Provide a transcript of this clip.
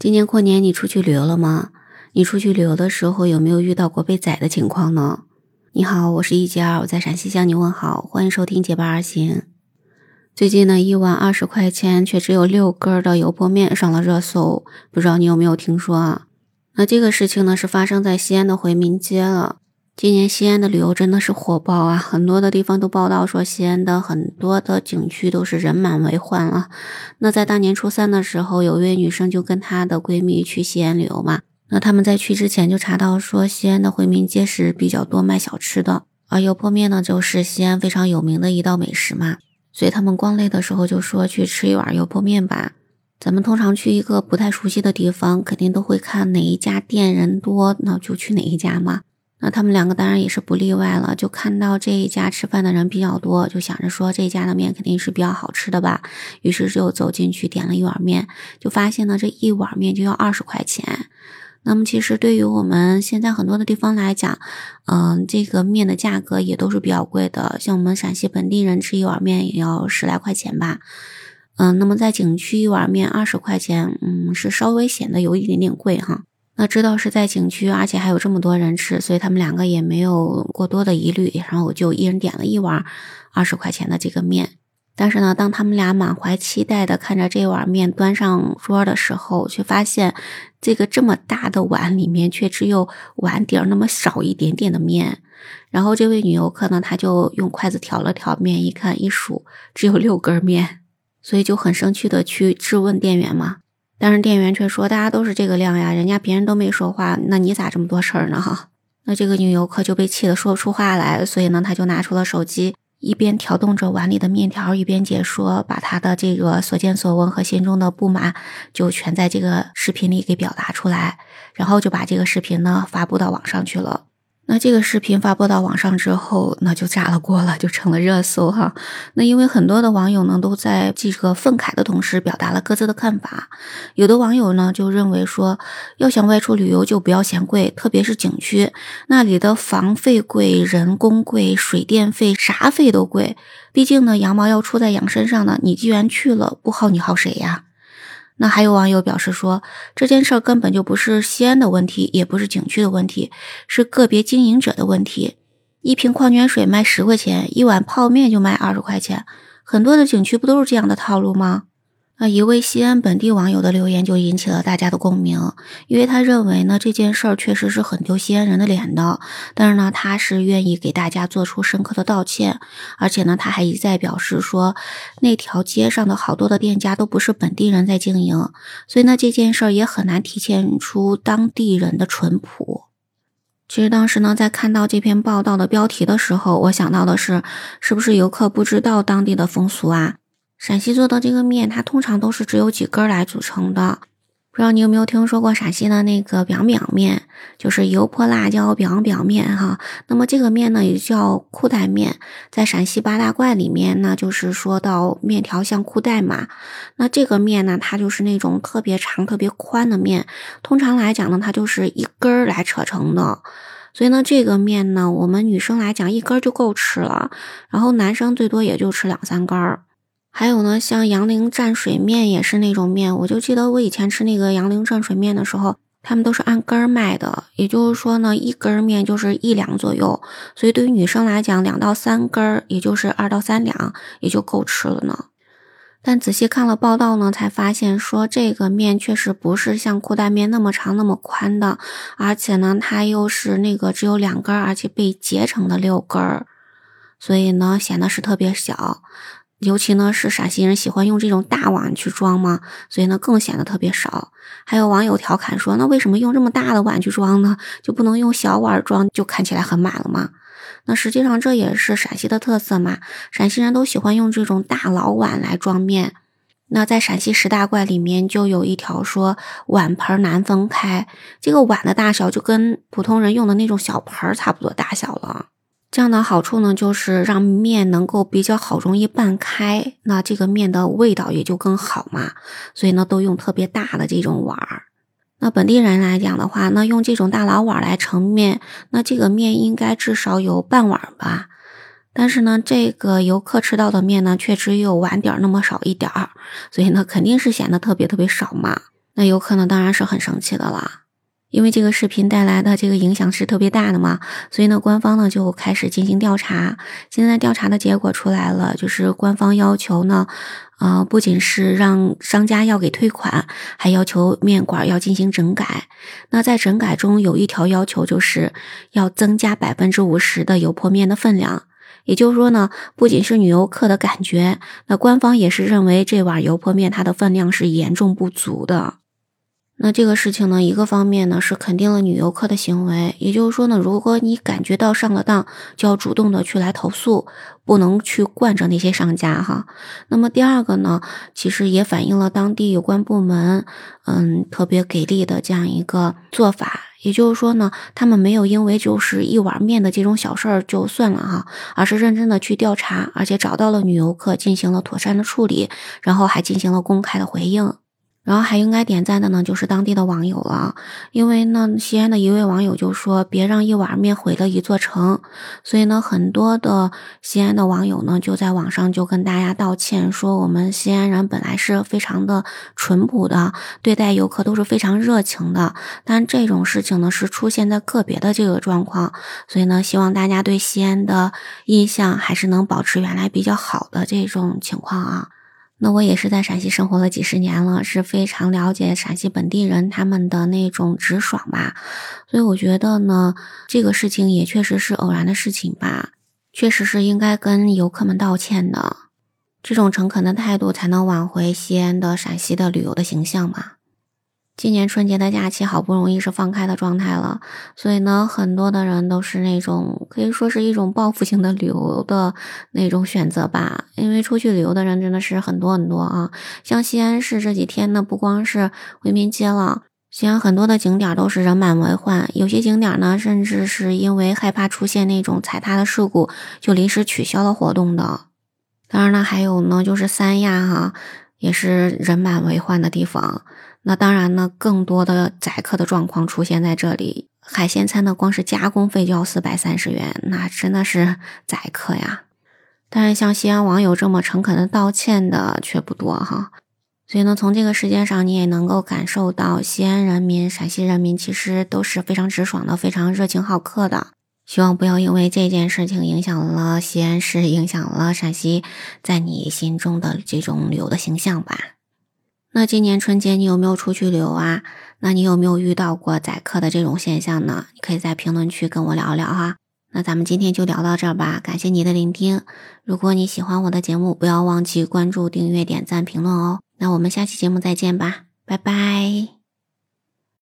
今年过年你出去旅游了吗？你出去旅游的时候有没有遇到过被宰的情况呢？你好，我是一杰二，我在陕西向你问好，欢迎收听结伴而行。最近呢，一碗二十块钱却只有六根的油泼面上了热搜，不知道你有没有听说啊？那这个事情呢，是发生在西安的回民街了。今年西安的旅游真的是火爆啊，很多的地方都报道说西安的很多的景区都是人满为患了。那在大年初三的时候，有一位女生就跟她的闺蜜去西安旅游嘛。那他们在去之前就查到说西安的回民街是比较多卖小吃的，而油泼面呢就是西安非常有名的一道美食嘛。所以他们逛累的时候就说去吃一碗油泼面吧。咱们通常去一个不太熟悉的地方，肯定都会看哪一家店人多，那就去哪一家嘛。那他们两个当然也是不例外了，就看到这一家吃饭的人比较多，就想着说这一家的面肯定是比较好吃的吧，于是就走进去点了一碗面，就发现呢这一碗面就要二十块钱。那么其实对于我们现在很多的地方来讲，嗯，这个面的价格也都是比较贵的，像我们陕西本地人吃一碗面也要十来块钱吧。嗯，那么在景区一碗面二十块钱，嗯，是稍微显得有一点点贵哈。那知道是在景区，而且还有这么多人吃，所以他们两个也没有过多的疑虑，然后我就一人点了一碗二十块钱的这个面。但是呢，当他们俩满怀期待的看着这碗面端上桌的时候，却发现这个这么大的碗里面却只有碗底儿那么少一点点的面。然后这位女游客呢，她就用筷子挑了挑面，一看一数，只有六根面，所以就很生气的去质问店员嘛。但是店员却说：“大家都是这个量呀，人家别人都没说话，那你咋这么多事儿呢？”哈，那这个女游客就被气得说不出话来，所以呢，她就拿出了手机，一边挑动着碗里的面条，一边解说，把她的这个所见所闻和心中的不满，就全在这个视频里给表达出来，然后就把这个视频呢发布到网上去了。那这个视频发布到网上之后，那就炸了锅了，就成了热搜哈。那因为很多的网友呢都在这个愤慨的同时，表达了各自的看法。有的网友呢就认为说，要想外出旅游就不要嫌贵，特别是景区那里的房费贵、人工贵、水电费啥费都贵。毕竟呢，羊毛要出在羊身上呢，你既然去了，不薅你薅谁呀？那还有网友表示说，这件事儿根本就不是西安的问题，也不是景区的问题，是个别经营者的问题。一瓶矿泉水卖十块钱，一碗泡面就卖二十块钱，很多的景区不都是这样的套路吗？那一位西安本地网友的留言就引起了大家的共鸣，因为他认为呢这件事儿确实是很丢西安人的脸的，但是呢他是愿意给大家做出深刻的道歉，而且呢他还一再表示说那条街上的好多的店家都不是本地人在经营，所以呢这件事儿也很难体现出当地人的淳朴。其实当时呢在看到这篇报道的标题的时候，我想到的是是不是游客不知道当地的风俗啊？陕西做的这个面，它通常都是只有几根来组成的。不知道你有没有听说过陕西的那个饼饼面，就是油泼辣椒饼饼面哈。那么这个面呢也叫裤带面，在陕西八大怪里面呢，就是说到面条像裤带嘛。那这个面呢，它就是那种特别长、特别宽的面。通常来讲呢，它就是一根儿来扯成的。所以呢，这个面呢，我们女生来讲一根就够吃了，然后男生最多也就吃两三根儿。还有呢，像杨凌蘸水面也是那种面，我就记得我以前吃那个杨凌蘸水面的时候，他们都是按根儿卖的，也就是说呢，一根面就是一两左右，所以对于女生来讲，两到三根儿，也就是二到三两，也就够吃了呢。但仔细看了报道呢，才发现说这个面确实不是像裤带面那么长那么宽的，而且呢，它又是那个只有两根儿，而且被截成的六根儿，所以呢，显得是特别小。尤其呢是陕西人喜欢用这种大碗去装嘛，所以呢更显得特别少。还有网友调侃说，那为什么用这么大的碗去装呢？就不能用小碗装，就看起来很满了吗？那实际上这也是陕西的特色嘛，陕西人都喜欢用这种大老碗来装面。那在陕西十大怪里面就有一条说碗盆难分开，这个碗的大小就跟普通人用的那种小盆差不多大小了。这样的好处呢，就是让面能够比较好容易拌开，那这个面的味道也就更好嘛。所以呢，都用特别大的这种碗儿。那本地人来讲的话，那用这种大老碗来盛面，那这个面应该至少有半碗吧。但是呢，这个游客吃到的面呢，却只有碗底儿那么少一点儿，所以呢，肯定是显得特别特别少嘛。那游客呢，当然是很生气的啦。因为这个视频带来的这个影响是特别大的嘛，所以呢，官方呢就开始进行调查。现在调查的结果出来了，就是官方要求呢，呃，不仅是让商家要给退款，还要求面馆要进行整改。那在整改中有一条要求，就是要增加百分之五十的油泼面的分量。也就是说呢，不仅是女游客的感觉，那官方也是认为这碗油泼面它的分量是严重不足的。那这个事情呢，一个方面呢是肯定了女游客的行为，也就是说呢，如果你感觉到上了当，就要主动的去来投诉，不能去惯着那些商家哈。那么第二个呢，其实也反映了当地有关部门，嗯，特别给力的这样一个做法，也就是说呢，他们没有因为就是一碗面的这种小事儿就算了哈，而是认真的去调查，而且找到了女游客，进行了妥善的处理，然后还进行了公开的回应。然后还应该点赞的呢，就是当地的网友了，因为呢，西安的一位网友就说：“别让一碗面毁了一座城。”所以呢，很多的西安的网友呢，就在网上就跟大家道歉，说我们西安人本来是非常的淳朴的，对待游客都是非常热情的，但这种事情呢，是出现在个别的这个状况，所以呢，希望大家对西安的印象还是能保持原来比较好的这种情况啊。那我也是在陕西生活了几十年了，是非常了解陕西本地人他们的那种直爽吧，所以我觉得呢，这个事情也确实是偶然的事情吧，确实是应该跟游客们道歉的，这种诚恳的态度才能挽回西安的陕西的旅游的形象嘛。今年春节的假期好不容易是放开的状态了，所以呢，很多的人都是那种可以说是一种报复性的旅游的那种选择吧。因为出去旅游的人真的是很多很多啊。像西安市这几天呢，不光是回民街了，西安很多的景点都是人满为患，有些景点呢，甚至是因为害怕出现那种踩踏的事故，就临时取消了活动的。当然了，还有呢，就是三亚哈，也是人满为患的地方。那当然呢，更多的宰客的状况出现在这里。海鲜餐呢，光是加工费就要四百三十元，那真的是宰客呀。但是像西安网友这么诚恳的道歉的却不多哈。所以呢，从这个事件上，你也能够感受到西安人民、陕西人民其实都是非常直爽的，非常热情好客的。希望不要因为这件事情影响了西安市，影响了陕西在你心中的这种旅游的形象吧。那今年春节你有没有出去旅游啊？那你有没有遇到过宰客的这种现象呢？你可以在评论区跟我聊聊哈。那咱们今天就聊到这儿吧，感谢你的聆听。如果你喜欢我的节目，不要忘记关注、订阅、点赞、评论哦。那我们下期节目再见吧，拜拜。